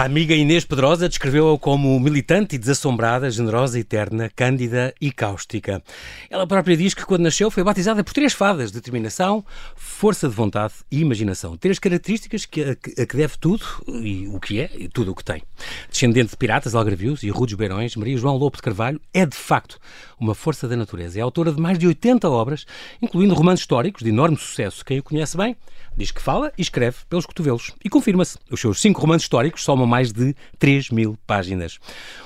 A amiga Inês Pedrosa descreveu-a como militante e desassombrada, generosa e terna, cândida e cáustica. Ela própria diz que quando nasceu foi batizada por três fadas: determinação, força de vontade e imaginação. Três características que, a, a que deve tudo, e o que é, e tudo o que tem. Descendente de piratas, algarvios e rudes beirões, Maria João Lobo de Carvalho é, de facto, uma força da natureza. É autora de mais de 80 obras, incluindo romances históricos de enorme sucesso. Quem o conhece bem diz que fala e escreve pelos cotovelos. E confirma-se. Os seus cinco romances históricos somam mais de 3 mil páginas.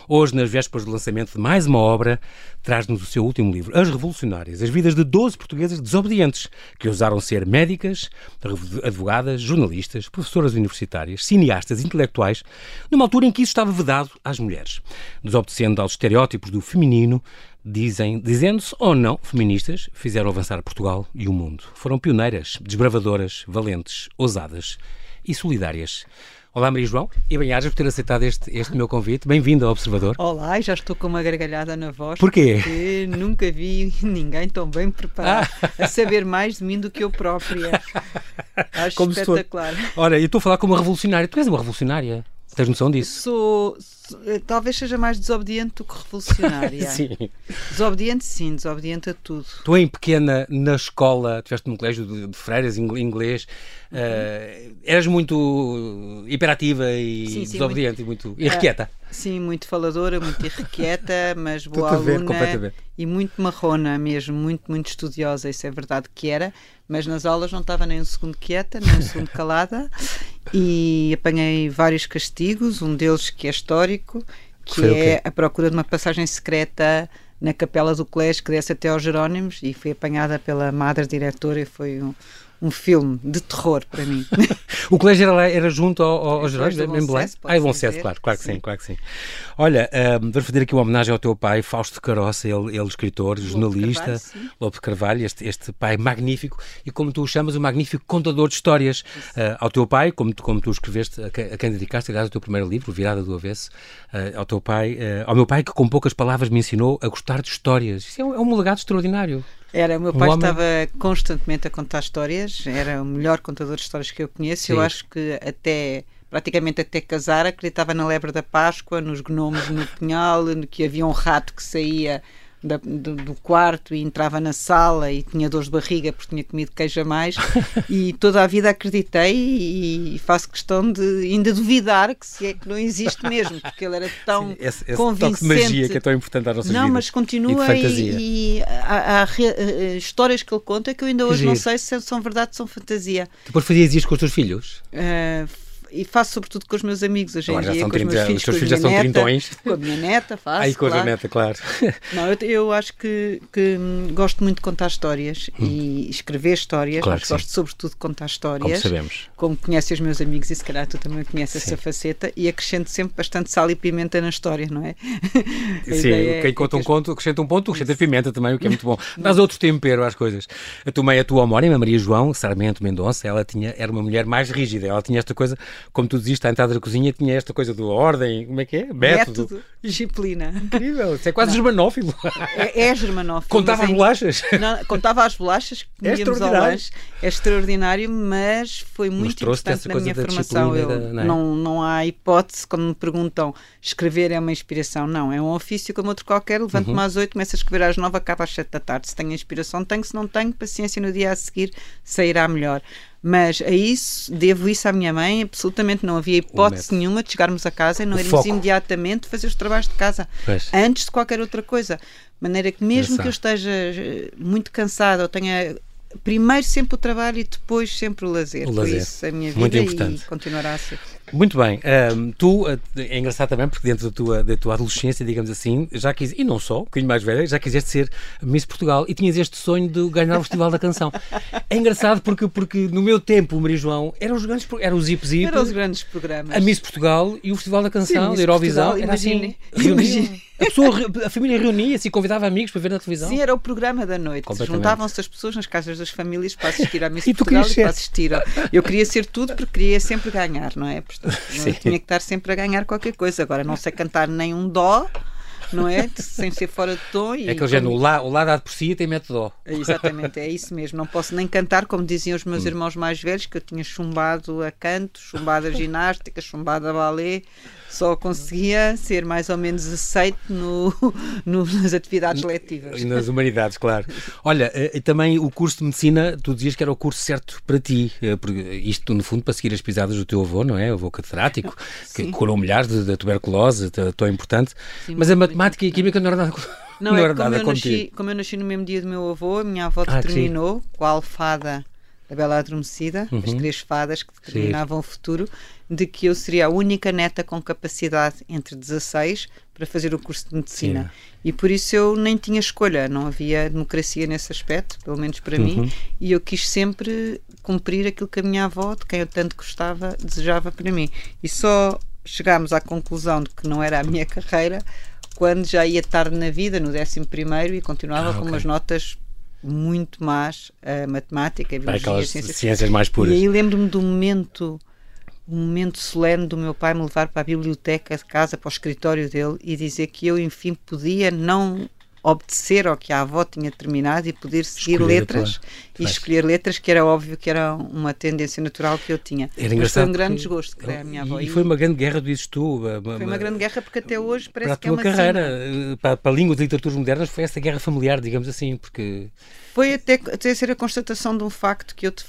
Hoje, nas vésperas do lançamento de mais uma obra, traz-nos o seu último livro, As Revolucionárias, as vidas de 12 portuguesas desobedientes, que ousaram ser médicas, advogadas, jornalistas, professoras universitárias, cineastas, intelectuais, numa altura em que isso estava vedado às mulheres. Desobedecendo aos estereótipos do feminino, dizem, dizendo-se ou não feministas, fizeram avançar Portugal e o mundo. Foram pioneiras, desbravadoras, valentes, ousadas e solidárias. Olá, Maria João, e bem-ajas por ter aceitado este, este meu convite. Bem-vindo ao Observador. Olá, já estou com uma gargalhada na voz. Porquê? Porque nunca vi ninguém tão bem preparado ah. a saber mais de mim do que eu própria. Acho Como espetacular. Estou... Ora, eu estou a falar como uma revolucionária. Tu és uma revolucionária. Tens noção disso? Sou, talvez seja mais desobediente do que revolucionária. sim. Desobediente, sim, desobediente a tudo. Tu, em pequena, na escola, tiveste num colégio de, de freiras inglês, uhum. uh, eras muito hiperativa e sim, sim, desobediente muito, e muito irrequieta. Uh, sim, muito faladora, muito irrequieta, mas boa aluna e muito marrona mesmo, muito, muito estudiosa, isso é verdade que era, mas nas aulas não estava nem um segundo quieta, nem um segundo calada e apanhei vários castigos, um deles que é histórico, que Foi é a procura de uma passagem secreta na capela do colégio que desce até aos Jerónimos e fui apanhada pela madre diretora e foi um, um filme de terror para mim. o colégio era, era junto ao, ao, Jerónimos, em Belém? Ah, em Loncés, claro, claro que sim. sim, claro que sim. Olha, um, vamos fazer aqui uma homenagem ao teu pai, Fausto Caroça, ele, ele escritor, Lobo jornalista, Carvalho, Lobo de Carvalho, este, este pai magnífico e, como tu o chamas, o magnífico contador de histórias. Uh, ao teu pai, como, como tu escreveste, a, a quem dedicaste, aliás, o teu primeiro livro, Virada do Avesso, uh, ao teu pai, uh, ao meu pai, que com poucas palavras me ensinou a gostar de histórias. Isso é um, é um legado extraordinário. Era, o meu pai estava constantemente a contar histórias, era o melhor contador de histórias que eu conheço. Sim. Eu acho que até praticamente até casar, acreditava na lebre da Páscoa, nos gnomos no punhal, que havia um rato que saía da, do, do, quarto e entrava na sala e tinha dores de barriga porque tinha comido queijo a mais e toda a vida acreditei e faço questão de ainda duvidar que se é que não existe mesmo, porque ele era tão Sim, esse, esse convincente. Toque de magia que é tão importante às nossas não, vidas. Mas continua e, e, há, há, há, histórias que ele conta que eu ainda hoje não sei se são verdade ou são fantasia. Depois fazias isso com os teus filhos? Uh, e faço sobretudo com os meus amigos hoje em dia, com 30, os meus filhos, os teus filhos já são trintões. Com a minha neta, faço. Aí com claro. a neta, claro. Não, eu, eu acho que, que, gosto muito de contar histórias hum. e escrever histórias, claro mas gosto sobretudo de contar histórias. Como sabemos. Como conheces os meus amigos e se calhar tu também conheces sim. essa faceta e acrescento sempre bastante sal e pimenta na história, não é? Sim, é, quem conta é um conto acrescenta um ponto, acrescenta pimenta também, o que é muito bom. Dás outro tempero às coisas. A tua mãe, a tua homónima, Maria João Sarmento Mendonça, ela tinha, era uma mulher mais rígida, ela tinha esta coisa, como tu diziste, a entrada da cozinha tinha esta coisa do ordem, como é que é? Método. Método disciplina. Incrível, isso é quase não. germanófilo. É, é germanófilo. Contava as bolachas? Não, contava as bolachas é comíamos ao lanche. É extraordinário, mas foi muito importante na minha formação. Eu, da, não, é? não, não há hipótese, quando me perguntam escrever é uma inspiração. Não, é um ofício como outro qualquer. Levanto-me uhum. às oito, começo a escrever às nove, acaba às sete da tarde. Se tenho inspiração, tenho. Se não tenho, paciência no dia a seguir sairá melhor. Mas a isso, devo isso à minha mãe, absolutamente não havia hipótese nenhuma de chegarmos a casa e não irmos imediatamente fazer os trabalhos de casa, pois. antes de qualquer outra coisa. De maneira que mesmo que eu esteja eh, muito cansada ou tenha primeiro sempre o trabalho e depois sempre o lazer. O lazer. Foi isso a minha vida Muito importante. e continuará a ser. Muito bem. Um, tu, eh, é engraçado também, porque dentro da tua, da tua adolescência, digamos assim, já quis, e não só, um bocadinho mais velha, já quiseste ser Miss Portugal e tinhas este sonho de ganhar o Festival da Canção. É engraçado porque, porque no meu tempo, Maria João, eram os grandes, eram os Zip Zip, eram os grandes programas. A Miss Portugal e o Festival da Canção, Sim, da Eurovisão. Portugal, era imagine, assim, imagine. A, pessoa, a família reunia-se e convidava amigos para ver na televisão. Sim, era o programa da noite. Juntavam-se as pessoas nas casas das famílias para assistir à Miss Portugal e para assistir. Eu queria ser tudo porque queria sempre ganhar, não é? Portanto, não tinha que estar sempre a ganhar qualquer coisa. Agora não sei cantar nem um dó não é? Sem ser fora de tom. E é aquele género, o lá, o lá dado por si tem método. Exatamente, é isso mesmo. Não posso nem cantar, como diziam os meus hum. irmãos mais velhos, que eu tinha chumbado a canto, chumbado a ginástica, chumbado a balé, só conseguia ser mais ou menos aceito no, no, nas atividades letivas. E nas humanidades, claro. Olha, eh, e também o curso de medicina, tu dizias que era o curso certo para ti, eh, porque isto no fundo para seguir as pisadas do teu avô, não é? O avô catedrático, que curou milhares da tuberculose, tão importante. Sim, Mas a matemática e química não era nada. Não, não é era como, eu nasci, como eu nasci no mesmo dia do meu avô, a minha avó ah, determinou ah, fada a Bela Adormecida, uhum. as três fadas que determinavam sim. o futuro, de que eu seria a única neta com capacidade entre 16 para fazer o curso de medicina. E por isso eu nem tinha escolha, não havia democracia nesse aspecto, pelo menos para uhum. mim, e eu quis sempre cumprir aquilo que a minha avó, de quem eu tanto gostava, desejava para mim. E só chegámos à conclusão de que não era a minha carreira quando já ia tarde na vida, no 11 e continuava ah, com umas notas muito más a matemática, a biologia, ciências. ciências mais puras. E aí lembro-me do momento um momento solene do meu pai me levar para a biblioteca de casa, para o escritório dele e dizer que eu, enfim, podia não obedecer ao que a avó tinha terminado e poder seguir escolher letras e escolher letras, que era óbvio que era uma tendência natural que eu tinha. Era Mas foi um grande desgosto que a minha avó. E, foi uma grande guerra, dizes tu. Uma, foi uma grande guerra porque até hoje parece para a tua que é uma carreira, eh, para, para a língua de literaturas modernas, foi essa guerra familiar, digamos assim, porque... Foi até, até ser a constatação de um facto que eu, de,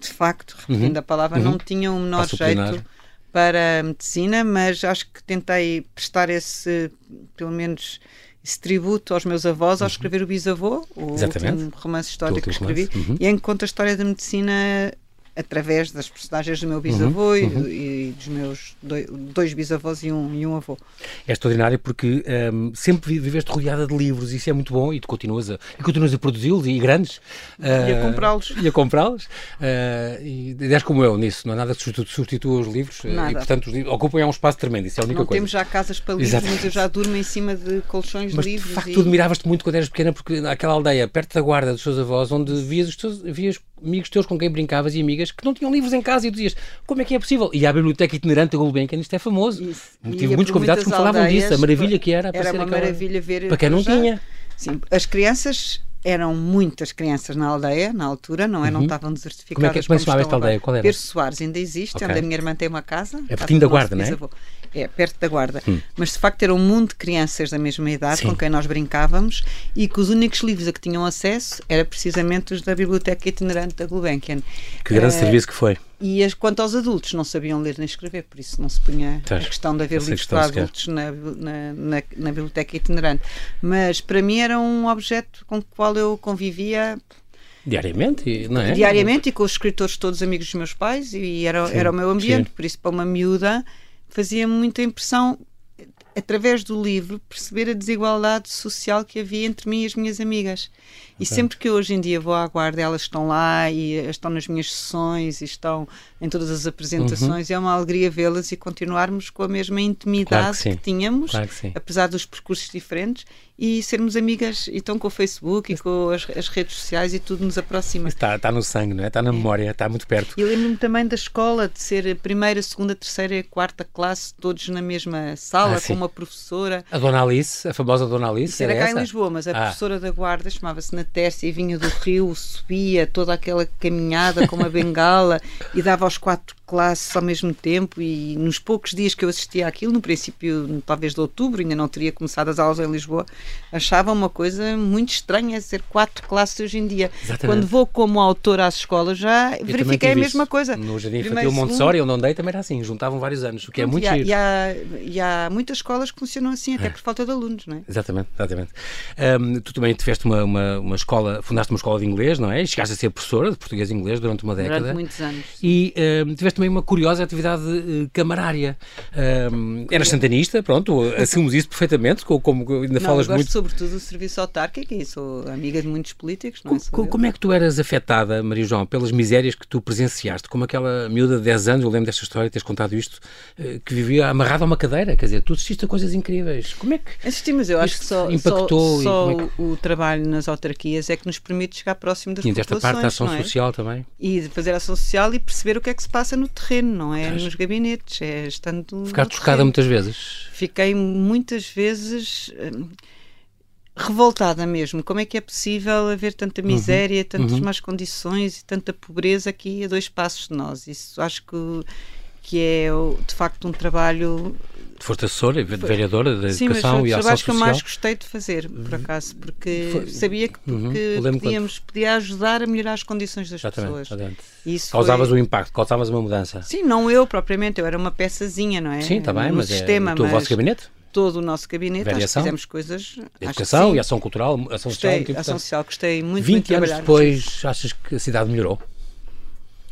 de facto, repetindo uhum. a palavra, uhum. não tinha o um menor jeito para a medicina, mas acho que tentei prestar esse, pelo menos esse tributo aos meus avós ao uhum. escrever o Bisavô, o Exatamente. último romance histórico que escrevi, uhum. e em que conta a história da medicina através das personagens do meu bisavô uhum, uhum. E, e, dos meus dois, dois, bisavós e um, e um avô. É extraordinário porque um, sempre viveste rodeada de livros e isso é muito bom e tu continuas a, e continuas a produzi-los e grandes. Uh, e a comprá-los. E a comprá-los. Uh, e és como eu nisso, não há nada que substitua os livros nada. e portanto os livros ocupam um espaço tremendo, isso é a única não coisa. temos já casas para livros, Exatamente. mas eu já durmo em cima de colchões mas, de livros. de facto e... tu admiravas-te muito quando eras pequena porque naquela aldeia, perto da guarda dos teus avós, onde vias, os teus, vias amigos teus com quem brincavas e amigas que não tinham livros em casa e tu dizias como é que é possível? E a biblioteca itinerante da Gulbenkian, isto é famoso. Isso. Tive muitos convidados que me falavam disso, a maravilha que era. Era uma maravilha ver. Para quem não já, tinha. Sim, as crianças eram muitas crianças na aldeia, na altura, não é? Uhum. Não estavam desertificadas. Como é que, como é chamava esta aldeia? Qual era? Pedro Soares ainda existe, okay. onde a minha irmã tem uma casa. É pertinho da guarda, não é? É, perto da guarda. Hum. Mas de facto era um mundo de crianças da mesma idade Sim. com quem nós brincávamos e que os únicos livros a que tinham acesso era precisamente os da Biblioteca Itinerante da Gulbenkian. Que grande uh, serviço que foi. E as, quanto aos adultos, não sabiam ler nem escrever, por isso não se punha a questão de haver livros para adultos na, na, na, na, biblioteca itinerante. Mas para mim era um objeto com o qual eu convivia Diariamente, não é? Diariamente e com os escritores todos amigos dos meus pais e era, sim, era o meu ambiente, sim. por isso para uma miúda fazia muita impressão através do livro perceber a desigualdade social que havia entre mim e as minhas amigas. E sempre que hoje em dia vou à guarda, elas estão lá e estão nas minhas sessões e estão em todas as apresentações. Uhum. É uma alegria vê-las e continuarmos com a mesma intimidade claro que, que, tínhamos, claro que apesar dos percursos diferentes, e sermos amigas. E estão com o Facebook e com as, as, redes sociais e tudo nos aproxima. Está, está no sangue, não é? Está na é. memória, está muito perto. E lembro-me também da escola, de ser primeira, segunda, terceira e quarta classe, todos na mesma sala, ah, com uma professora. A Dona Alice, a famosa Dona Alice. Isso era, cá essa? em Lisboa, mas a ah. professora da guarda chamava-se Tércia e vinha do rio, subia toda aquela caminhada com uma bengala e dava aos quatro classes ao mesmo tempo e nos poucos dias que eu assistia àquilo, no princípio talvez de outubro, ainda não teria começado as aulas em Lisboa, achava uma coisa muito estranha ser quatro classes hoje em dia. Exatamente. Quando vou como autor às escolas já eu verifiquei a mesma coisa. No Jardim Infantil Montessori, onde andei, também era assim, juntavam vários anos, o que é muito e há, e há, e há, muitas escolas que funcionam assim, até é. por falta de alunos, não é? Exatamente, exatamente. Tu também tiveste uma, uma, uma, escola, fundaste uma escola de inglês, não é? E chegaste a ser professora de português e inglês durante uma década. Durante muitos anos. E tiveste também uma curiosa atividade uh, camarária. Um, eras santanista, pronto, assumimos isso perfeitamente, como, como ainda não, falas gosto muito. sobretudo do serviço autárquico e sou amiga de muitos políticos. Não é como, como é que tu eras afetada, Maria João, pelas misérias que tu presenciaste? Como aquela miúda de 10 anos, eu lembro desta história, teres contado isto, uh, que vivia amarrada a uma cadeira, quer dizer, tu assististe a coisas incríveis. Como é que. Assisti, mas eu acho que só, impactou só, só é que... o trabalho nas autarquias é que nos permite chegar próximo das Tinha populações. esta parte da ação é? social também. E fazer ação social e perceber o que é que se passa no no terreno, não é nos gabinetes, é estando. Ficaste chocada muitas vezes? Fiquei muitas vezes. Hum, revoltada mesmo. Como é que é possível haver tanta uhum. miséria, uhum. tantas uhum. más condições e tanta pobreza aqui a dois passos de nós? Isso acho que, que é de facto um trabalho Foste assessora e vereadora da Sim, Educação mas e Ação Social? que eu mais gostei de fazer, por uhum. acaso, porque foi. sabia que, uhum. podíamos, podia ajudar a melhorar as condições das exatamente, pessoas. Isso causavas foi... um impacto, causavas uma mudança. Sim, não eu propriamente, eu era uma peçazinha, não é? Sim, está bem, mas sistema, é o vosso gabinete? todo o nosso gabinete, acho que fizemos coisas. Educação e ação cultural, ação gostei, social. Ação social, gostei muito 20 muito anos depois, achas que a cidade melhorou?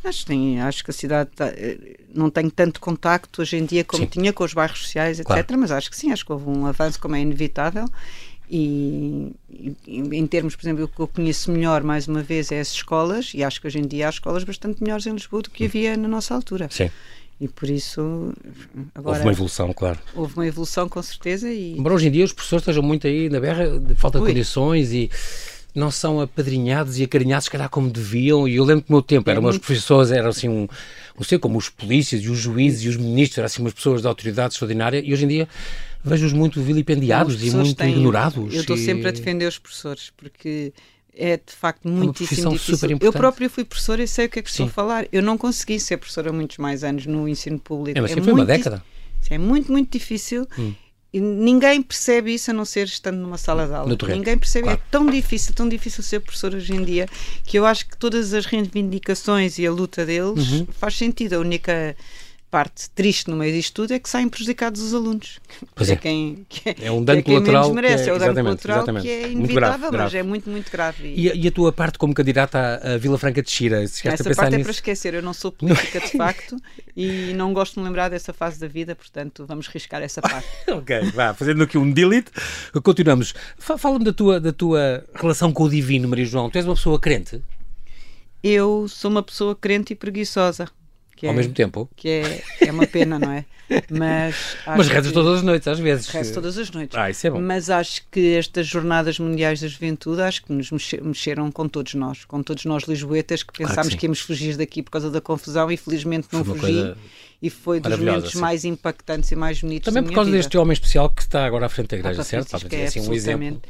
Acho que sim, acho que a cidade tá, eh, não tem tanto contacto hoje em dia como sim. tinha com os bairros sociais, etc. Claro. Mas acho que sim, acho que houve um avanço como é inevitável. E, e, em termos, por exemplo, o que eu conheço melhor, mais uma vez, é as escolas, e acho que hoje em dia há escolas bastante melhores em Lisboa do que hum. havia na nossa altura. Sim. E por isso. Agora, houve uma evolução, claro. Houve uma evolução, com certeza. E... Embora hoje em dia os professores estejam muito aí na berra de falta Ui. de condições e não são apadrinhados e acarinhados, se calhar, como deviam. E eu lembro que no meu tempo eram é umas professores, eram assim, um, não sei, como os polícias e os juízes e os ministros, eram assim umas pessoas de autoridade extraordinária. E hoje em dia vejo-os muito vilipendiados e muito têm, ignorados. Eu estou e... sempre a defender os professores, porque é de facto muitíssimo é difícil. eu próprio fui professora e sei o que é que Sim. estou a falar. Eu não consegui ser professora muitos mais anos no ensino público. É, mas é foi uma década. É muito, muito difícil. Hum. E ninguém percebe isso a não ser estando numa sala de aula. Ninguém percebe. Claro. É tão difícil, tão difícil ser professor hoje em dia que eu acho que todas as reivindicações e a luta deles uhum. faz sentido. A única parte triste no meio disto tudo é que saem prejudicados os alunos. Pois é. é. Quem, que é, é um dano colateral. Que é, é o dano colateral que é inevitável, grave, mas é muito, muito grave. E, e, a tua parte como candidata à Vila Franca de Xira? Essa parte é nisso? é para esquecer. Eu não sou política de facto e não gosto de me lembrar dessa fase da vida, portanto vamos riscar essa parte. ok, vá, fazendo aqui um delete. Continuamos. Fala-me da tua, da tua relação com o divino, Maria João. Tu és uma pessoa crente? Eu sou uma pessoa crente e preguiçosa. Ao é, mesmo tempo? Que é, é uma pena, não é? Mas, Mas rezas todas as noites, às vezes. Rezo todas as noites. Ah, isso é bom. Mas acho que estas Jornadas Mundiais da Juventude, acho que nos mexeram com todos nós, com todos nós lisboetas, que pensámos claro que, que, íamos fugir daqui por causa da confusão e felizmente não fugi. Coisa e foi dos momentos sim. mais impactantes e mais bonitos Também por causa vida. deste homem especial que está agora à frente da igreja, ah, certo? Para é assim um exemplo.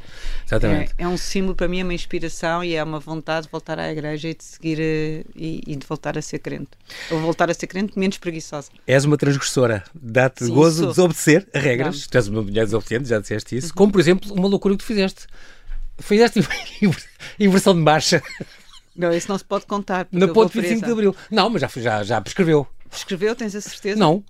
Exatamente. É, é, um símbolo para mim, é uma inspiração e é uma vontade de voltar à igreja e de seguir eh, e, e de voltar a ser crente. Ou voltar a ser crente menos preguiçosa. És uma transgressora, dá-te gozo sou. desobedecer a regras. Não. Tu és uma mulher desobediente, já disseste isso. Uhum. Como, por exemplo, uma loucura que tu fizeste. Fizeste inversão de marcha. Não, isso não se pode contar. Na ponte 25 de Abril. Não, mas já, já, já prescreveu. Escreveu, tens a certeza? Não.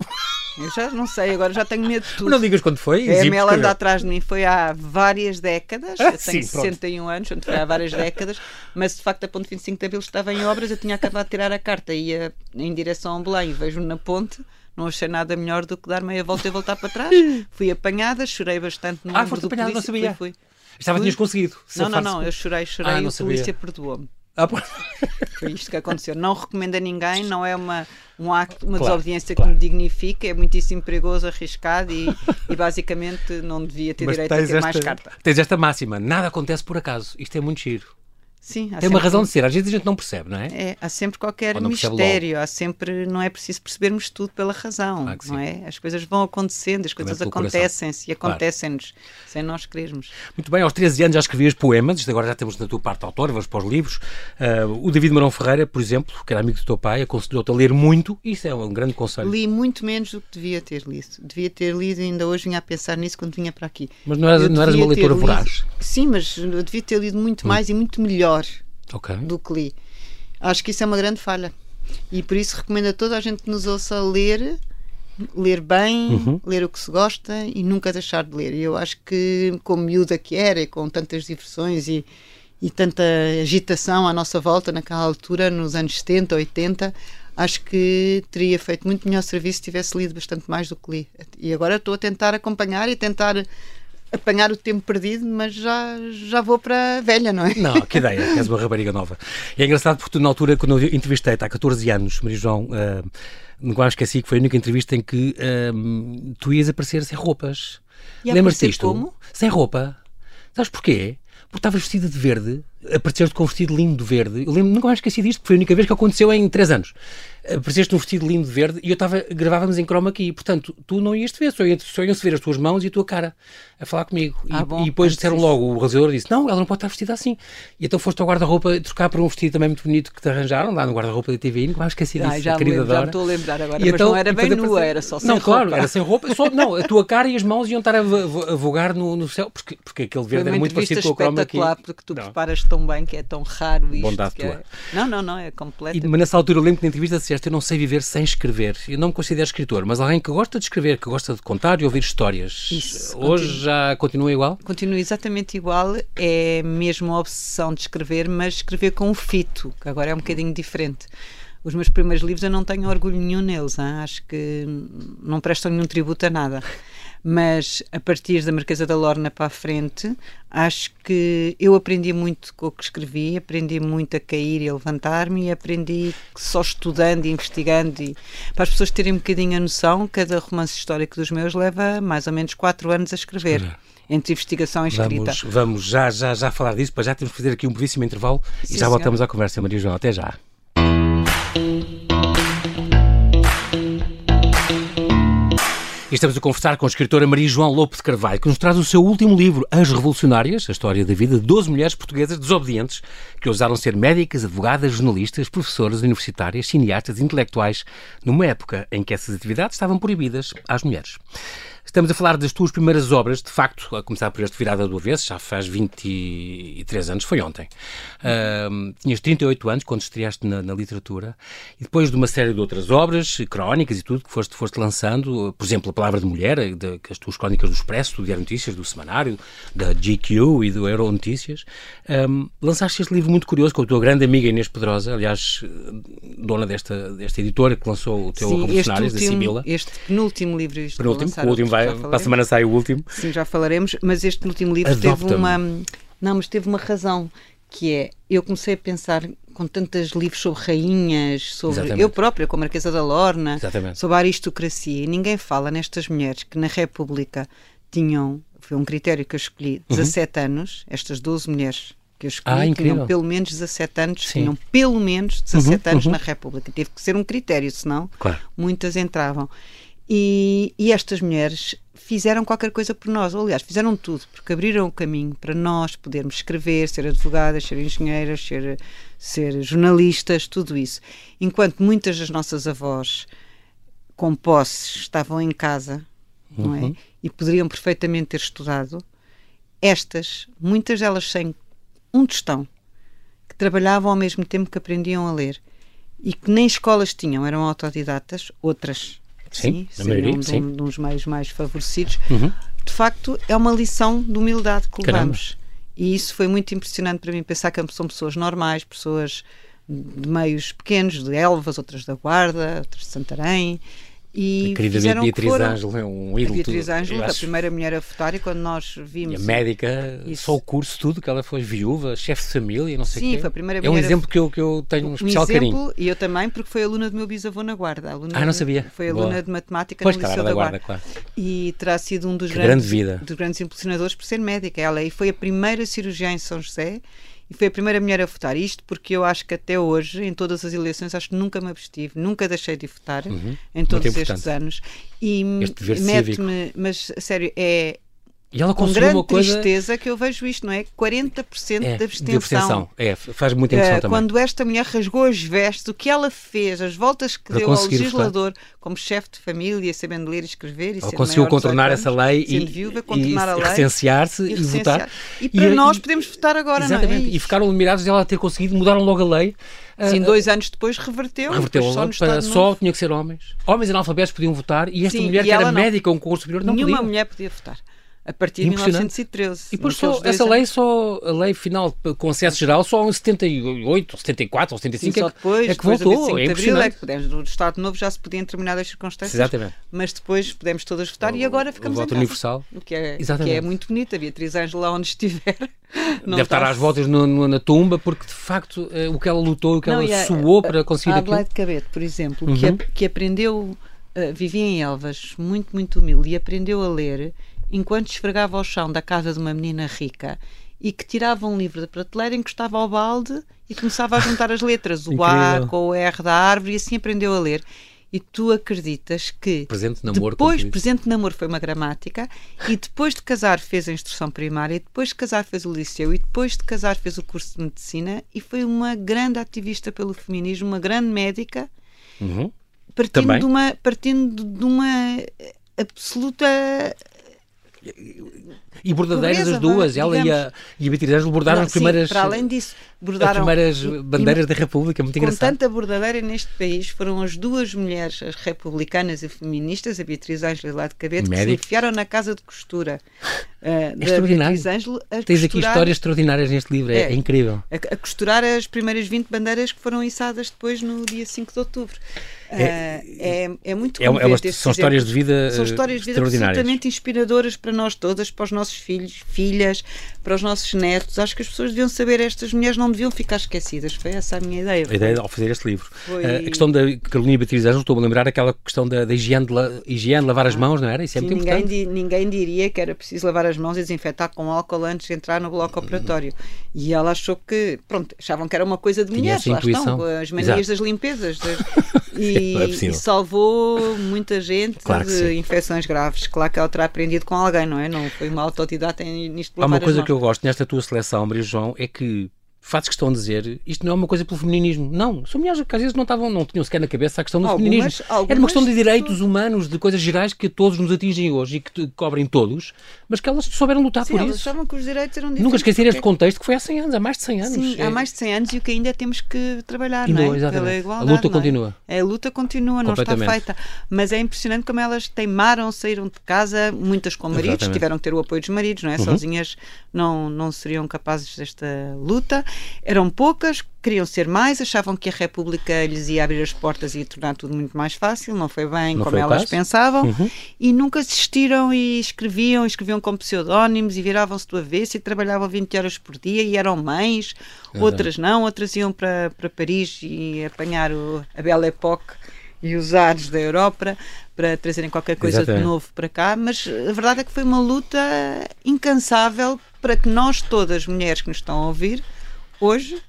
Eu já não sei, agora já tenho medo de tudo. Não digas quando foi. É, a Mel anda atrás de mim, foi há várias décadas. Ah, eu tenho sim, 61 pronto. anos, portanto foi há várias décadas, mas de facto a ponte 25 de Abril estava em obras, eu tinha acabado de tirar a carta, ia em direção a Belém e vejo-me na ponte. Não achei nada melhor do que dar meia volta e voltar para trás. Fui apanhada, chorei bastante no Ah, foste apanhada, não sabia. Fui, fui. Estava tinhas conseguido. Não, não, não, eu chorei, chorei ah, e a polícia perdoou-me. Ah, Foi isto que aconteceu. Não recomendo a ninguém, não é uma, um acto, uma claro, desobediência claro. que me dignifica, é muitíssimo perigoso, arriscado e, e basicamente não devia ter Mas direito a ter esta, mais carta. Tens esta máxima: nada acontece por acaso. Isto é muito giro. Sim, Tem uma razão de ser, às vezes a gente não percebe, não é? é há sempre qualquer mistério, há sempre, não é preciso percebermos tudo pela razão, não é? As coisas vão acontecendo, as coisas acontecem-se e acontecem-nos claro. sem nós querermos. Muito bem, aos 13 anos já escrevias poemas, isto agora já temos na tua parte autor, vamos para os livros. Uh, o David Marão Ferreira, por exemplo, que era amigo do teu pai, aconselhou-te a ler muito, isso é um grande conselho. Li muito menos do que devia ter lido. Devia ter lido e ainda hoje vinha a pensar nisso quando vinha para aqui. Mas não eras, não eras uma leitora voraz? Sim, mas eu devia ter lido muito hum. mais e muito melhor okay. do que li. Acho que isso é uma grande falha. E por isso recomendo a toda a gente que nos ouça ler, ler bem, uhum. ler o que se gosta e nunca deixar de ler. E eu acho que, como miúda que era, e com tantas diversões e, e tanta agitação à nossa volta naquela altura, nos anos 70, 80, acho que teria feito muito melhor serviço se tivesse lido bastante mais do que li. E agora estou a tentar acompanhar e tentar apanhar o tempo perdido, mas já, já vou para a velha, não é? Não, que ideia, és uma rapariga nova. E é engraçado porque tu, na altura, quando eu entrevistei-te há 14 anos, Maria João, uh, nunca esqueci que foi a única entrevista em que uh, tu ias aparecer sem roupas. Lembras-te disto? como? Sem roupa. Sabes porquê? Porque estavas vestida de verde apareceste com um vestido lindo verde. Eu lembro, nunca mais esqueci disto, porque foi a única vez que aconteceu em três anos. Apareceste num vestido lindo verde e eu estava, gravávamos em chroma aqui. Portanto, tu não ias te ver, só, iam-se ver as tuas mãos e a tua cara a falar comigo. Ah, e, bom, e depois disseram logo, o realizador disse: Não, ela não pode estar vestida assim. E então foste ao guarda-roupa trocar por um vestido também muito bonito que te arranjaram lá no guarda-roupa da TV. Nunca mais esqueci disso. Ah, já, me já me estou a lembrar agora, e mas então, não era bem nua, era só sem não, roupa. Não, claro, era sem roupa. Só, não, a tua cara e as mãos iam estar a, a vogar no, no céu, porque, porque aquele verde era muito parecido com o croma aqui. porque tu não. preparas tão bem que é tão raro isto. Bondade tua. É... Não, não, não, é completo. E, mas nessa altura eu lembro que na entrevista disseste: Eu não sei viver sem escrever. Eu não me considero escritor, mas alguém que gosta de escrever, que gosta de contar e ouvir histórias. Isso, Hoje continua. já continua igual? Continua exatamente igual. É mesmo a obsessão de escrever, mas escrever com o fito, que agora é um bocadinho diferente os meus primeiros livros eu não tenho orgulho nenhum neles, hein? acho que não prestam nenhum tributo a nada mas a partir da Marquesa da Lorna para a frente, acho que eu aprendi muito com o que escrevi, aprendi muito a cair e a levantar-me e aprendi só estudando e investigando e para as pessoas terem um bocadinho a noção, cada romance histórico dos meus leva mais ou menos quatro anos a escrever. entre investigação e escrita. Vamos, vamos já, já, já falar disso, para já temos que fazer aqui um brevíssimo intervalo Sim, e já voltamos à conversa, Maria João. Até já. E estamos a conversar com a escritora Maria João Lopes de Carvalho, que nos traz o seu último livro, As Revolucionárias, a história da vida de 12 mulheres portuguesas desobedientes que ousaram ser médicas, advogadas, jornalistas, professoras universitárias, cineastas intelectuais, numa época em que essas atividades estavam proibidas às mulheres. Estamos a falar das tuas primeiras obras, de facto, a começar por este Virada do Avesso, já faz 23 anos, foi ontem. Uh, tinhas 38 anos quando estreaste na, na, literatura, e depois de uma série de outras obras, crónicas e tudo, que foste, foste lançando, por exemplo, A Palavra de Mulher, de, as tuas crónicas do Expresso, do Diário Notícias, do Semanário, da GQ e do Euro Notícias, um, lançaste este livro muito curioso com a tua grande amiga Inês Pedrosa, aliás, dona desta, desta editora que lançou o teu Sim, Revolucionários, último, da Sibila. Este penúltimo livro. Penúltimo, o último vai para a semana sai o último. Sim, já falaremos, mas este último livro teve uma. Não, mas teve uma razão, que é eu comecei a pensar com tantos livros sobre rainhas, sobre Exatamente. eu própria, como a Marquesa da Lorna, Exatamente. sobre a aristocracia, e ninguém fala nestas mulheres que na República tinham, foi um critério que eu escolhi, 17 uhum. anos, estas 12 mulheres que eu escolhi ah, tinham pelo menos 17 anos, Sim. tinham pelo menos 17 uhum, anos uhum. na República. Teve que ser um critério, senão claro. muitas entravam. E, e, estas mulheres fizeram qualquer coisa por nós, ou, aliás, fizeram tudo, porque abriram o caminho para nós podermos escrever, ser advogadas, ser engenheiras, ser, ser jornalistas, tudo isso. Enquanto muitas das nossas avós com posses estavam em casa, uhum. não é? Uhum. E poderiam perfeitamente ter estudado, estas, muitas delas sem um tostão, que trabalhavam ao mesmo tempo que aprendiam a ler e que nem escolas tinham, eram autodidatas, outras sim, sim maioria, um, sim. um dos meios mais favorecidos. Uhum. De facto, é uma lição de humildade que levamos. Caramba. E isso foi muito impressionante para mim, pensar que são pessoas normais, pessoas de meios pequenos, de Elvas, outras da Guarda, outras de Santarém, e a querida Beatriz foram... Ângelo é um ídolo. A Beatriz Ângelo, a primeira mulher a votar, e quando nós vimos. E a médica, isso. só o curso, tudo, que ela foi viúva, chefe de família, não sei o quê. Sim, foi a primeira mulher. É um exemplo que eu, que eu tenho um especial um exemplo, carinho. E eu também, porque foi aluna do meu bisavô na Guarda. Aluna ah, não sabia. Foi aluna Boa. de matemática pois, no Liceu da, da Guarda. Claro. E terá sido um dos grandes, grande vida. dos grandes impulsionadores por ser médica. Ela e foi a primeira cirurgiã em São José e foi a primeira mulher a votar. Isto porque eu acho que até hoje, em todas as eleições, acho que nunca me abstive, nunca deixei de votar uhum. em todos estes anos. E mete-me, mas sério, é, e ela com grande uma coisa... tristeza que eu vejo isto, não é? 40% é, de abstenção. É, faz muita impressão uh, também. Quando esta mulher rasgou as vestes, o que ela fez, as voltas que Para deu ao legislador votar. como chefe de família, sabendo ler e escrever. E ela conseguiu contornar essa lei e, viúva, e, a lei, recensear-se e, e, votar. E para e, nós podemos votar agora, exatamente, não é? E ficaram admirados de ela ter conseguido, mudaram logo a lei. Sim, uh, dois anos depois reverteu. Reverteu só, para, só tinha que ser homens. Homens analfabetos podiam votar e esta Sim, mulher que era médica ou um curso superior não Nenhuma podia. mulher podia votar a partir de 1913. E depois só, essa lei, só, a lei final com acesso geral, só em 78, 74 ou 75 só é depois, é que voltou. É de é que podemos, no Estado Novo já se podia em determinadas circunstâncias, Exatamente. mas depois podemos todas votar o, e agora ficamos o voto em universal. O que é, que é muito bonito. A Beatriz Ângela, onde estiver, Deve estar às voltas no, no, na tumba, porque de facto eh, o que ela lutou, o que não, ela a, suou a, para conseguir a aquilo. Adelaide Cabete, por exemplo, uhum. que, que aprendeu, uh, vivia em Elvas, muito, muito humilde, e aprendeu a ler enquanto esfregava o chão da casa de uma menina rica e que tirava um livro da prateleira, encostava ao balde e começava a juntar as letras, o A com o R da árvore, e assim aprendeu a ler. E tu acreditas que presente namoro, depois presente namoro foi uma gramática e depois de casar fez a instrução primária, e depois de casar fez o liceu e depois de casar fez o curso de medicina e foi uma grande ativista pelo feminismo, uma grande médica, uhum. partindo, de uma, partindo de uma absoluta e bordadeiras as duas, ela e a, e a Beatriz Ângelo bordaram não, as primeiras. Sim, para além disso, bordaram. As primeiras bandeiras e, da República, muito com engraçado. Com tanta bordadeira neste país, foram as duas mulheres, as republicanas e feministas, a Beatriz Ângelo e lá de Cabeto, que se enfiaram na casa de costura. Uh, é extraordinário. Ângelo, Tens costurar, aqui histórias extraordinárias neste livro, é, é incrível. A, a, costurar as primeiras 20 bandeiras que foram içadas depois no dia 5 de outubro. É, é, é, muito é, é São histórias de vida São histórias de vida absolutamente inspiradoras para nós todas, para os nossos filhos, filhas, para os nossos netos. Acho que as pessoas deviam saber, estas mulheres não deviam ficar esquecidas. Foi essa a minha ideia. A ideia ao fazer este livro. Foi... A questão da Carolina Beatriz Ângelo, estou a lembrar aquela questão da, da higiene, de la, higiene, lavar as ah, mãos, não era? Isso é sim, muito ninguém, importante. Di, ninguém diria que era preciso lavar as mãos e desinfetar com álcool antes de entrar no bloco operatório. E ela achou que, pronto, achavam que era uma coisa de mulheres, lá estão, as manias Exato. das limpezas. Das, e, é e, salvou muita gente claro de infecções graves. Claro que ela terá aprendido com alguém, não é? Não foi uma autodidata nisto. Há uma coisa que eu gosto nesta tua seleção, Maria João, é que fazes questão de dizer isto não é uma coisa pelo feminismo. Não, são mulheres que às vezes não, estavam, não tinham sequer na cabeça a questão do algumas, feminismo. Algumas Era uma questão de direitos humanos, de coisas gerais que todos nos atingem hoje e que cobrem todos, mas que elas souberam lutar Sim, por elas isso. achavam que os direitos eram Nunca esquecer este contexto que foi há 100 anos, há mais de 100 anos. Sim, é. há mais de 100 anos e o que ainda temos que trabalhar, não é? Exatamente. Pela igualdade. A luta é? continua. É? A luta continua, não está feita. Mas é impressionante como elas teimaram, saíram de casa, muitas com maridos, exatamente. tiveram que ter o apoio dos maridos, não é? Uhum. Sozinhas não, não seriam capazes desta luta. Eram poucas, queriam ser mais, achavam que a República lhes ia abrir as portas e ia tornar tudo muito mais fácil, não foi bem não como foi elas pensavam, uhum. e nunca desistiram e escreviam, escreviam com pseudónimos e viravam-se do avesso e trabalhavam 20 horas por dia e eram mães, uhum. outras não, outras iam para, para Paris e apanhar o, a Belle Époque e os ares da Europa para trazerem qualquer coisa Exatamente. de novo para cá, mas a verdade é que foi uma luta incansável para que nós todas, mulheres que nos estão a ouvir, hoje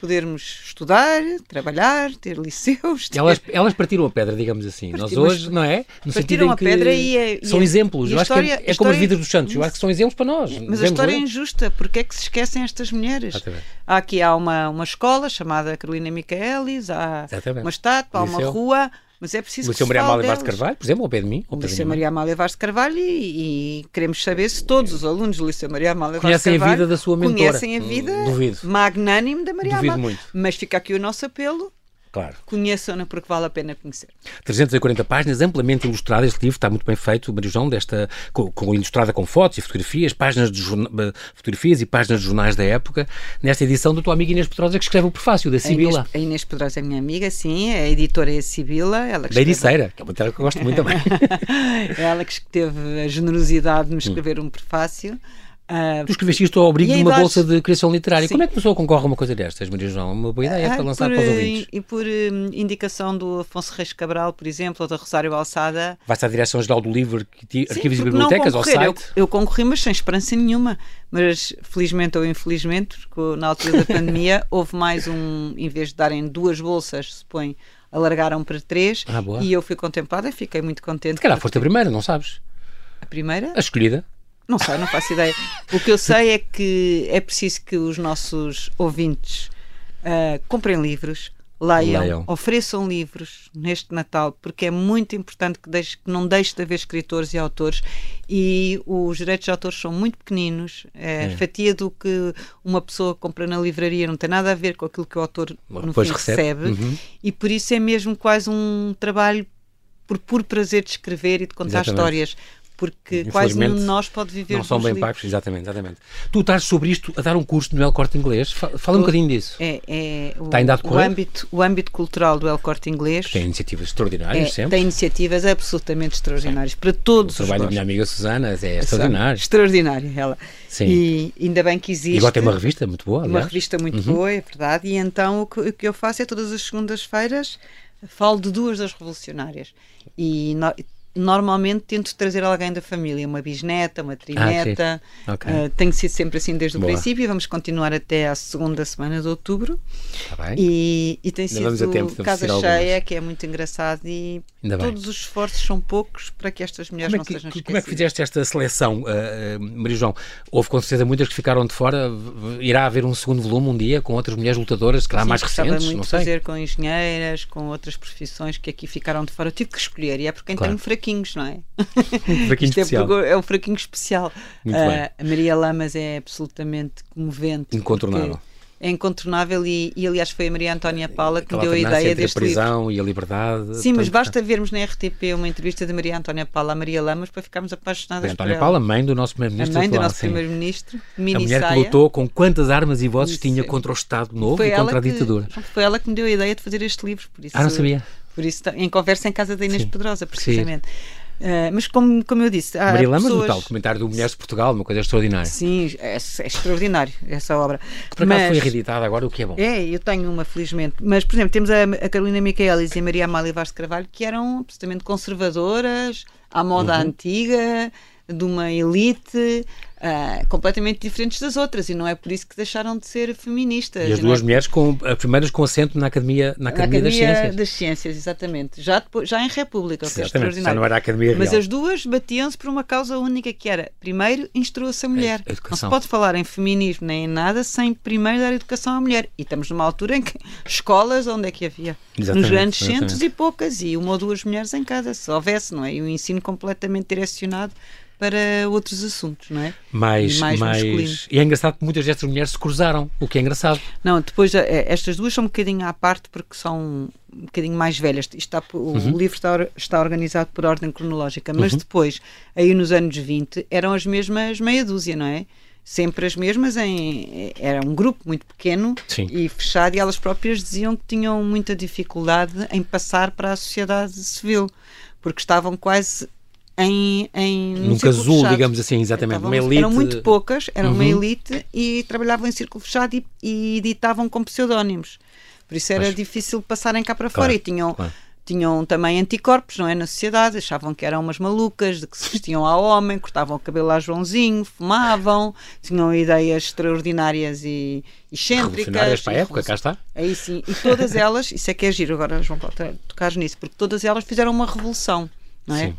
podermos estudar, trabalhar, ter liceus. Ter... Elas, elas partiram a pedra, digamos assim. Nós hoje, não é? No partiram a pedra e, é, são e exemplos. Eu história, acho que é, é como as vidas dos santos. Eu acho que são exemplos para nós. Mas a história é injusta. Porque é que se esquecem estas mulheres? Há aqui há uma, uma escola chamada Carolina Micaelis, há Exatamente. uma estátua, há uma rua mas é preciso Liceu Maria Amália Vaz de Carvalho, por exemplo, ao pé de mim. O Liceu Maria Amália Vaz de Carvalho e, e, queremos saber se todos os alunos do Liceu Maria Amália Vaz de Carvalho conhecem a vida da sua mentora. Conhecem a vida Duvido. magnânime da Maria Duvido Amália. muito. Mas fica aqui o nosso apelo Claro. Conheçam-na porque vale a pena conhecer. 340 páginas, amplamente ilustrado. Este livro está muito bem feito, Maria João, desta, com, com, ilustrada com fotos e fotografias, páginas de jorna, fotografias e páginas de jornais da época, nesta edição da tua amiga Inês Pedrosa, que escreve o prefácio da Sibila. A Inês, Pedrosa é minha amiga, sim, a editora é a Sibila. Ela da Ericeira, que é uma tela que eu gosto muito também. ela que teve a generosidade de me escrever um prefácio. Uh, tu escreveste isto ao abrigo de uma bolsa de criação literária. Sim. Como é que a pessoa concorre a uma coisa destas, Maria João? Uma boa ideia uh, para lançar por, para os ouvintes. E por um, indicação do Afonso Reis Cabral, por exemplo, ou da Rosário Alçada. Vai-se à Direção-Geral do Livro, Arquivos e Bibliotecas, ao site? Eu, eu, concorri, mas sem esperança nenhuma. Mas, felizmente ou infelizmente, porque na altura da pandemia houve mais um, em vez de darem duas bolsas, se põe, alargaram para três. Ah, e eu fui contemplada e fiquei muito contente. Se calhar foste a primeira, não sabes? A primeira? A escolhida. Não sei, não faço ideia. O que eu sei é que é preciso que os nossos ouvintes uh, comprem livros, leiam, leiam, ofereçam livros neste Natal, porque é muito importante que, deixe, que não deixe de haver escritores e autores. E os direitos de autores são muito pequeninos. É, é. fatia do que uma pessoa compra na livraria não tem nada a ver com aquilo que o autor no fim recebe. recebe. Uhum. E por isso é mesmo quase um trabalho por puro prazer de escrever e de contar Exatamente. histórias porque quase nenhum de nós pode viver Não são bem livros. pagos, exatamente, exatamente. Tu estás sobre isto a dar um curso no El Corte Inglês. Fala um bocadinho disso. É, é o, Está ainda a o, âmbito, o âmbito cultural do El Corte Inglês. Tem iniciativas extraordinárias é, sempre. Tem iniciativas absolutamente extraordinárias Sim. para todos o os trabalho da minha amiga Susana é extraordinário. Extraordinária ela. Sim. E ainda bem que existe. E agora tem uma revista muito boa. Aliás. Uma revista muito uhum. boa, é verdade. E então o que, o que eu faço é todas as segundas-feiras falo de duas das revolucionárias. E no, normalmente tento trazer alguém da família, uma bisneta, uma trineta. Ah, okay. uh, tem sido sempre assim desde Boa. o princípio e vamos continuar até à segunda semana de outubro. Tá e, e tem Ainda sido casa cheia, que é muito engraçado e Ainda todos bem. os esforços são poucos para que estas mulheres como é que, não sejam esquecidas. Como é que fizeste esta seleção, uh, Maria João? Houve com certeza muitas que ficaram de fora. Irá haver um segundo volume um dia com outras mulheres lutadoras, que há mais recentes? muito não sei. fazer com engenheiras, com outras profissões que aqui ficaram de fora. Eu tive que escolher e é porque claro. tenho fraquinhos, não é? Um fraquinho é especial. É, é, um fraquinho especial. Uh, a Maria Lamas é absolutamente comovente. Incontornável. É incontornável e, e, aliás foi a Maria Antónia Paula que me deu a ideia deste a prisão livro. e a liberdade. Sim, mas basta vermos na RTP uma entrevista de Maria Antónia Paula a Maria Lamas para ficarmos apaixonadas Maria Antónia Paula, mãe do nosso primeiro-ministro. A mãe do nosso primeiro-ministro, A mulher saia. que lutou com quantas armas e vozes tinha contra o Estado Novo foi e contra a ditadura. Que, foi ela que me deu a ideia de fazer este livro, por isso. Ah, não sabia. Por isso, em conversa em casa da Inês Sim. Pedrosa, precisamente. Sim. Uh, mas como, como eu disse, há Maria Lamas, pessoas... o tal documentário do Mulheres de Portugal, uma coisa extraordinária. Sim, é, é extraordinário essa obra. Que por acaso mas... foi reeditada agora, o que é bom. É, eu tenho uma, felizmente. Mas, por exemplo, temos a, a Carolina Michaelis e a Maria Amália Vaz de Carvalho, que eram absolutamente conservadoras, à moda uhum. antiga, de uma elite uh, completamente diferentes das outras e não é por isso que deixaram de ser feministas. E as duas é? mulheres com as primeiras com assento na Academia, na Academia, na Academia das Ciências. das Ciências, exatamente. Já, depois, já em República, o que é extraordinário. Já não era a Academia Real. Mas as duas batiam-se por uma causa única que era, primeiro, instrua-se a mulher. A não se pode falar em feminismo nem em nada sem primeiro dar educação à mulher. E estamos numa altura em que escolas, onde é que havia? Exatamente, Nos grandes centros e poucas, e uma ou duas mulheres em casa, se houvesse, não é? E o ensino completamente direcionado para outros assuntos, não é? Mais, mais, mais... E é engraçado que muitas destas mulheres se cruzaram, o que é engraçado. Não, depois eh, estas duas são um bocadinho à parte porque são um bocadinho mais velhas. Está, uhum. O livro está, está organizado por ordem cronológica, mas uhum. depois, aí nos anos 20, eram as mesmas meia dúzia, não é? sempre as mesmas, em, era um grupo muito pequeno Sim. e fechado, e elas próprias diziam que tinham muita dificuldade em passar para a sociedade civil, porque estavam quase em, em num casulo, fechado. digamos assim, exatamente. Estavam, uma elite... Eram muito poucas, eram uhum. uma elite e trabalhavam em círculo fechado e, e editavam com pseudónimos. Por isso era Mas... difícil passarem cá para claro, fora e tinham. Claro. Tinham também anticorpos, não é? Na sociedade, achavam que eram umas malucas, de que se vestiam ao homem, cortavam o cabelo a Joãozinho, fumavam, tinham ideias extraordinárias e excêntricas. para a época, cá está. Aí sim, e todas elas, isso é que é giro, agora João Paulo, tocar nisso, porque todas elas fizeram uma revolução, não é? Sim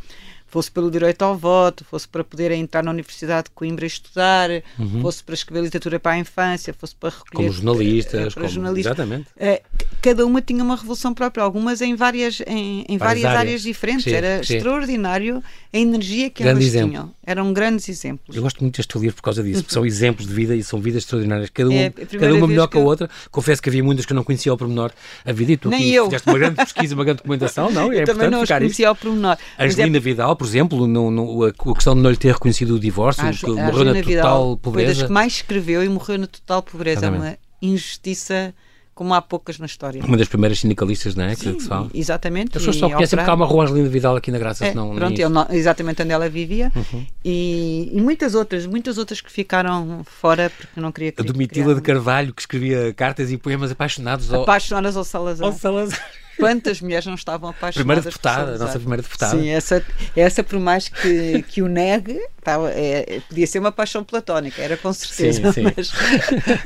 fosse pelo direito ao voto, fosse para poder entrar na Universidade de Coimbra e estudar, uhum. fosse para escrever literatura para a infância, fosse para recolher. Como jornalistas, como, jornalistas. Exatamente. Uh, cada uma tinha uma revolução própria, algumas em várias, em, em várias, várias áreas. áreas, diferentes. Sim, Era sim. extraordinário a energia que Grande elas exemplo. tinham. Eram grandes exemplos. Eu gosto muito deste livro por causa disso, porque são exemplos de vida e são vidas extraordinárias. Cada, um, é cada uma melhor que a outra. Confesso que havia muitas que eu não conhecia ao pormenor a vida e tu Nem eu. fizeste uma grande pesquisa, uma grande documentação, não? É também não conhecia ao pormenor. Angelina é... Vidal, por exemplo, no, a, questão de não lhe ter reconhecido o divórcio, a, que a morreu na total Vidal pobreza. Foi das que mais escreveu e morreu na total pobreza. É uma injustiça como há poucas na história. Uma das primeiras sindicalistas, não é? Sim, que. Exatamente. As pessoas só conhecem porque há uma rua Angelina Vidal aqui na Graça, é, senão pronto, não, exatamente onde ela vivia uhum. e, e, muitas outras, muitas outras que ficaram fora porque não queria A Domitila de Carvalho, que escrevia cartas e poemas apaixonados ao... Apaixonadas ao Salazar. Ao Salazar. Quantas mulheres não estavam apaixonadas Primeira deputada, a nossa primeira deputada. Sim, essa, essa por mais que, que o negue, estava, é, podia ser uma paixão platónica, era com certeza, sim, sim. Mas,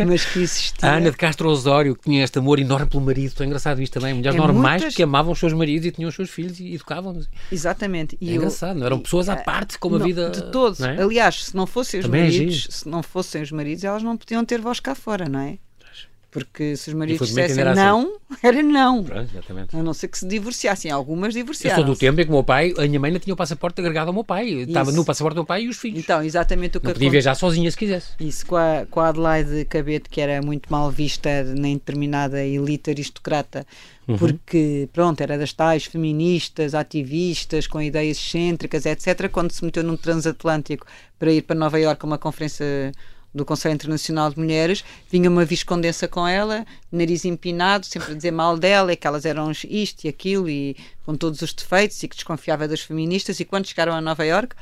mas que existia. A Ana de Castro Osório, que tinha este amor enorme pelo marido, é engraçado isto também. Mulheres é normais muitas... que amavam os seus maridos e tinham os seus filhos e educavam-nos. Exatamente. E é engraçado, não eram pessoas à parte como não, a vida. De todos. É? Aliás, se não fossem os também é maridos, é se não fossem os maridos, elas não podiam ter voz cá fora, não é? Porque se os maridos dissessem era não, assim. era não. Pronto. A não ser que se divorciassem. Algumas divorciaram. Eu sou do tempo em que o meu pai, a minha mãe não tinha o passaporte agregado ao meu pai. Isso. Estava no passaporte do meu pai e os filhos. Então, exatamente o que não podia viajar sozinha se quisesse. Isso com a, com a Adelaide Cabete, que era muito mal vista nem determinada elite aristocrata, uhum. porque, pronto, era das tais feministas, ativistas, com ideias excêntricas, etc. Quando se meteu num transatlântico para ir para Nova Iorque a uma conferência do Conselho Internacional de Mulheres, vinha uma viscondessa com ela, nariz empinado, sempre a dizer mal dela, e que elas eram isto e aquilo, e com todos os defeitos, e que desconfiava das feministas, e quando chegaram a Nova Iorque,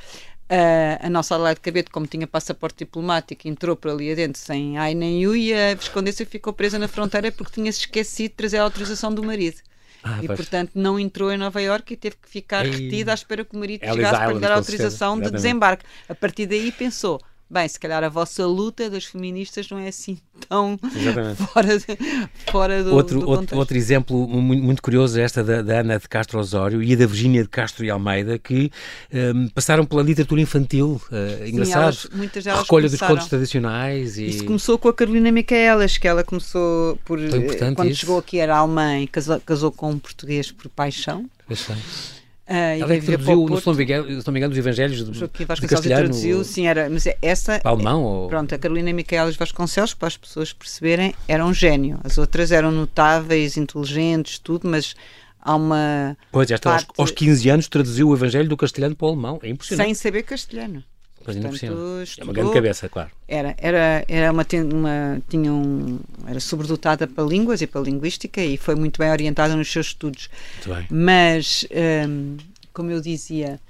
Uh, a nossa Adelaide Cabete, como tinha passaporte diplomático, entrou por ali adentro sem ai nem u e a viscondessa ficou presa na fronteira porque tinha-se esquecido de trazer a autorização do marido. Ah, e, pois. portanto, não entrou em Nova Iorque e teve que ficar Ei. retida à espera que o marido chegasse para lhe dar autorização de desembarque. A partir daí pensou, bem, se calhar a vossa luta das feministas não é assim tão fora, de, fora do, outro, do outro, outro, exemplo muito, muito curioso é esta da, da, Ana de Castro Osório e a da Virgínia de Castro e Almeida, que um, passaram pela literatura infantil. Uh, engraçado. Elas, muitas delas Recolha começaram. dos contos tradicionais. E... Isso começou com a Carolina Micaelas, que ela começou por. Quando isso. chegou aqui era alemã e casou, casou com um português por paixão. Paixão. Uh, Ela é que traduziu, no, se não me engano, os Evangelhos do, Joaquim Vasconcelos de traduziu, sim, era, mas essa... Alemão? Ou... Pronto, a Carolina Micaelas Vasconcelos, para as pessoas perceberem, era um gênio. As outras eram notáveis, inteligentes, tudo, mas há uma Pois, esta parte... aos, aos 15 anos traduziu o Evangelho do castelhano para o alemão, é impressionante. Sem saber castelhano. Portanto, é uma grande cabeça, claro. Era, era, era uma, uma, tinha um, era sobredotada para línguas e para linguística e foi muito bem orientada nos seus estudos. Mas, um, como eu dizia,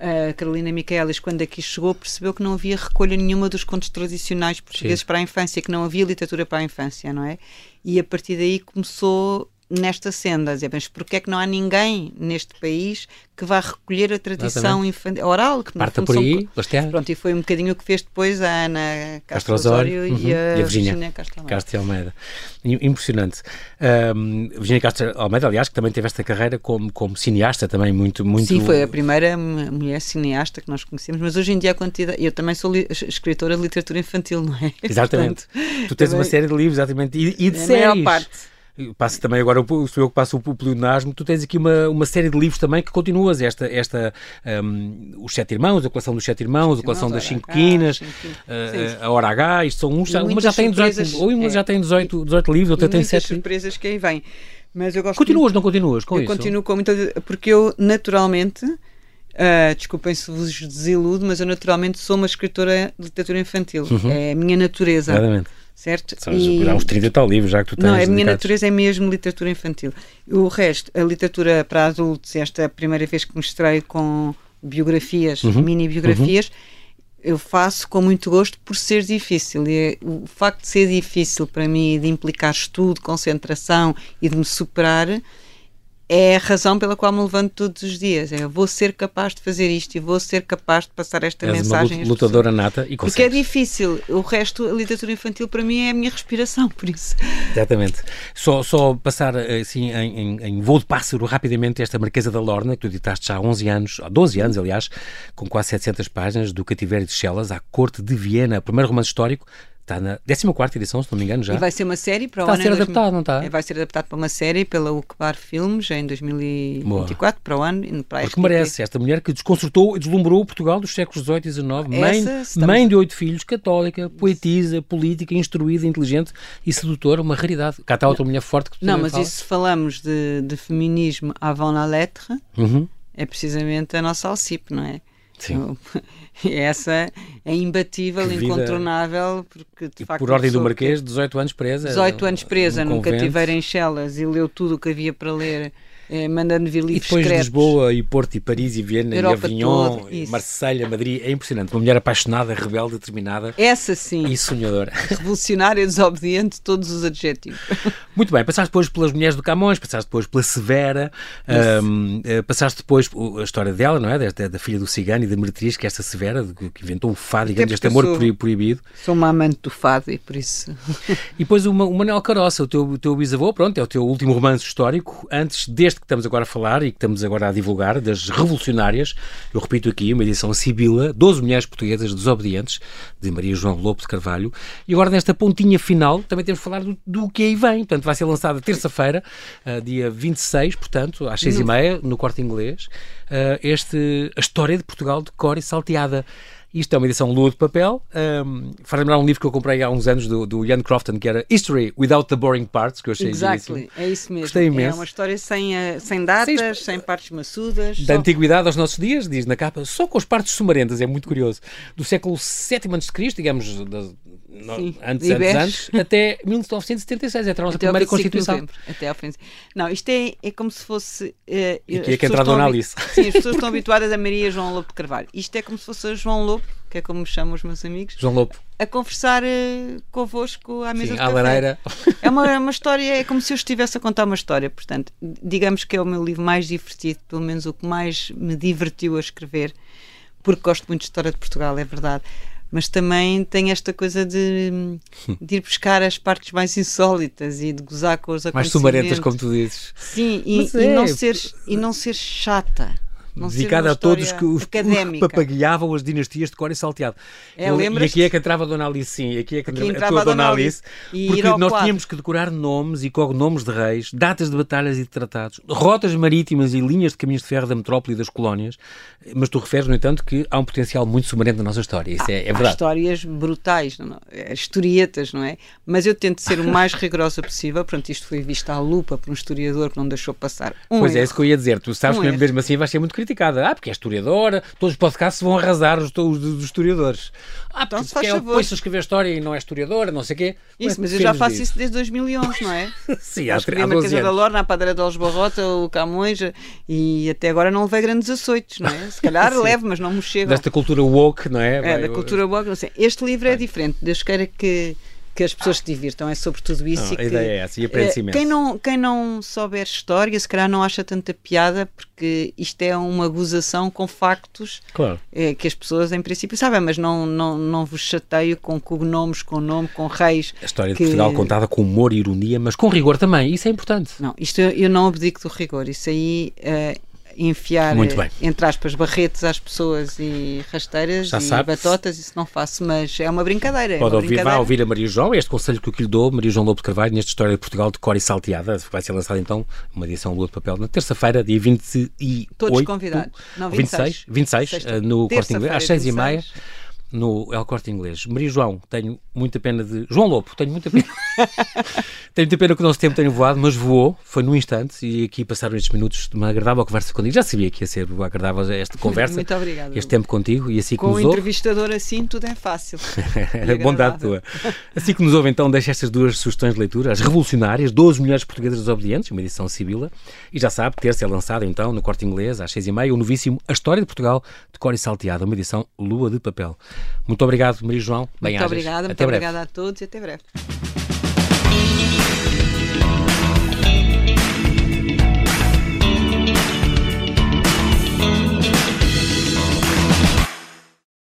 a Carolina Micaelis, quando aqui chegou, percebeu que não havia recolha nenhuma dos contos tradicionais portugueses Sim. para a infância, que não havia literatura para a infância, não é? E a partir daí começou nesta senda, dizer, mas porquê é que não há ninguém neste país que vá recolher a tradição infantil, oral? Que Parta por aí, são... Pronto, e foi um bocadinho o que fez depois a Ana Castro Osório uhum. e a, Virginia Castro Almeida. Castro Almeida. Impressionante. Um, Virginia Castro Almeida, aliás, que também teve esta carreira como, como cineasta também muito, muito... Sim, foi a primeira mulher cineasta que nós conhecemos, mas hoje em dia a quantidade... Eu também sou escritora de literatura infantil, não é? Exatamente. Portanto, tu tens também... uma série de livros, exatamente, e, e de a séries. Maior parte passo também agora, sou eu que passo o pleonasmo, tu tens aqui uma, uma série de livros também que continuas, esta, esta um, Os Sete Irmãos, a coleção dos Sete Irmãos, a coleção das Cinco Quinas, uh, a Hora H, isto são uns, uma já tem 18, ou uma é, já tem 18, 18 livros, outra tem 7. surpresas que aí vêm. Mas eu gosto continuas, não continuas com eu isso? Continuo com muita... Porque eu, naturalmente, uh, desculpem se vos desiludo, mas eu naturalmente sou uma escritora de literatura infantil. Uhum. É a minha natureza. Exatamente certo? São e... uns 30 e tal livros, já que tu tens. Não, a minha natureza é mesmo literatura infantil. O resto, a literatura para adultos, esta é a primeira vez que mostrei com biografias, uhum. mini biografias. Uhum. Eu faço com muito gosto por ser difícil. E o facto de ser difícil para mim, de implicar estudo, concentração e de me superar, é a razão pela qual me levanto todos os dias. É, eu vou ser capaz de fazer isto e vou ser capaz de passar esta És mensagem. Uma lutadora nata e Porque é difícil. O resto, a literatura infantil, para mim, é a minha respiração, por isso. Exatamente. Só, só passar assim em, em, em voo de pássaro rapidamente esta Marquesa da Lorna, que tu editaste já há 11 anos, há 12 anos, aliás, com quase 700 páginas, do Cativeiro de Chelas à Corte de Viena, o primeiro romance histórico Está na 14 edição, se não me engano, já. E vai ser uma série para o está ano. Está a ser adaptado, não está? É, vai ser adaptado para uma série pela Ucbar Filmes em 2024, Boa. para o ano. Para Porque merece. Esta mulher que desconcertou e deslumbrou Portugal dos séculos XVIII e XIX. Mãe, estamos... mãe de oito filhos, católica, poetisa, política, instruída, inteligente e sedutora. Uma raridade. Cá está outra mulher forte que Não, mas fala. isso se falamos de, de feminismo avant la lettre, uhum. é precisamente a nossa Alcipe, não é? Sim. Essa é imbatível, vida... incontornável, porque de facto. Por ordem do Marquês, 18 anos presa. 18 anos presa, num cativeiro em Chelas e leu tudo o que havia para ler eh, mandando vir livros E depois de Lisboa e Porto e Paris e Viena Europa e Avignon, e Marselha, Madrid, é impressionante. Uma mulher apaixonada, rebelde, determinada. Essa sim. E sonhadora. Revolucionária, desobediente, todos os adjetivos. Muito bem, passaste depois pelas mulheres do Camões, passaste depois pela Severa, um, eh, passaste depois a história dela, não é? Da, da filha do cigano e da meretriz, que é esta Severa, que inventou o fado, digamos, este amor sou, proibido. Sou uma amante do fado e por isso. E depois o, o Manuel Caroça, o teu, o teu bisavô, pronto, é o teu último romance histórico, antes deste que estamos agora a falar e que estamos agora a divulgar, das revolucionárias, eu repito aqui, uma edição Sibila, 12 mulheres portuguesas desobedientes, de Maria João Lopo de Carvalho, e agora nesta pontinha final também temos de falar do, do que aí vem, portanto vai ser lançada terça-feira, uh, dia 26, portanto, às 6h30, no Corte Inglês, uh, este, a história de Portugal de cor e salteada. Isto é uma edição lua de papel. Um, faz lembrar um livro que eu comprei há uns anos do, do Ian Crofton, que era History Without the Boring Parts, que eu achei Exactly, é isso mesmo. Gostei imenso. É uma história sem, uh, sem datas, sem, sem partes maçudas. Da só... antiguidade aos nossos dias, diz na capa, só com as partes sumarentas, é muito curioso. Do século VII a.C., digamos, da, Sim, antes, antes, antes, até 1976, é a nossa até primeira Constituição. até ao fim. Não, isto é, é como se fosse. Uh, e que é que entrar Dona Alice. Sim, as pessoas estão habituadas a Maria João Lopo de Carvalho. Isto é como se fosse a João Lopo, que é como me chamam os meus amigos. João Lopo. a conversar uh, convosco à mesa Sim, de à lareira. É uma, é uma história, é como se eu estivesse a contar uma história. Portanto, digamos que é o meu livro mais divertido, pelo menos o que mais me divertiu a escrever, porque gosto muito de história de Portugal, é verdade. Mas também tem esta coisa de, de ir buscar as partes mais insólitas e de gozar com os acontecimentos. Mais sumarentas, como tu dizes. Sim, e, é. e, não ser, e não ser chata dedicada a todos que os, que papagueavam as dinastias de cor e salteado. É, Eu, e aqui é que entrava a Dona Alice, sim, aqui é que aqui entrava a Dona Alice, Alice porque nós quadro. tínhamos que decorar nomes e cognomes de reis, datas de batalhas e de tratados, rotas marítimas e linhas de caminhos de ferro da metrópole e das colónias, mas tu referes, no entanto, que há um potencial muito sumarento na nossa história, isso há, é, é verdade. Há histórias brutais, não, é? historietas, não é? Mas eu tento ser o mais rigorosa possível, pronto, isto foi visto à lupa por um historiador que não deixou passar um Pois erro. é, isso que eu ia dizer, tu sabes um que mesmo assim vais ser muito criticada. Ah, porque é historiadora, todos os podcasts vão arrasar os, os dos historiadores. Ah, então, porque é, põe-se a escrever história e não é historiadora, não sei o quê. Isso, mas eu já faço disso? isso desde 2011, não é? Sim, há, há 12 anos. da Lorna, a Padre de Barrota, o Camões, e até agora não levei grandes açoites, não é? Se calhar levo, mas não me chegam. Desta cultura woke, não é? É, da cultura woke, não sei. Este livro é diferente, Deus queira que que as pessoas se divirtam, é sobre tudo isso. Não, a que, ideia é essa, e aprende-se Quem não, quem não souber história, se calhar não acha tanta piada, porque isto é uma gozação com factos claro. é, que as pessoas, em princípio, sabem, mas não, não, não vos chateio com cognomes, com nome, com reis. A história que... de Portugal contada com humor e ironia, mas com rigor também, isso é importante. Não, isto eu, eu não abdico do rigor, isso aí. Uh, enfiar, entre aspas, barretes às pessoas e rasteiras Já e sabe. batotas, isso não faço, mas é uma brincadeira. É Pode é ouvir, brincadeira. vá ouvir a Maria João, este conselho que eu lhe dou, Maria João Lobo de Carvalho, nesta história de Portugal de cor e salteada, vai ser lançada então uma edição Lua de Papel na terça-feira, dia 28. Todos convidados. Não, 26. 26, 26 no Corte Inglês, às 6h30 no El Corte Inglês. Maria João, tenho muita pena de. João Lopo, tenho muita pena. tenho muita pena que o nosso tempo tenha voado, mas voou, foi num instante, e aqui passaram estes minutos de uma agradável conversa contigo. Já sabia que ia ser agradável esta conversa. Muito obrigada. Este tempo contigo, e assim Com que nos um entrevistador assim, tudo é fácil. Bondade tua. Assim que nos ouve, então, deixa estas duas sugestões de leitura: As Revolucionárias, 12 Mulheres Portuguesas Desobedientes, uma edição Sibila, e já sabe, terça é lançada então no Corte Inglês, às seis e meia, o novíssimo A História de Portugal, de Cor e Salteada, uma edição Lua de Papel. Muito obrigado, Maria João. Bem muito obrigada, muito obrigada a todos e até breve.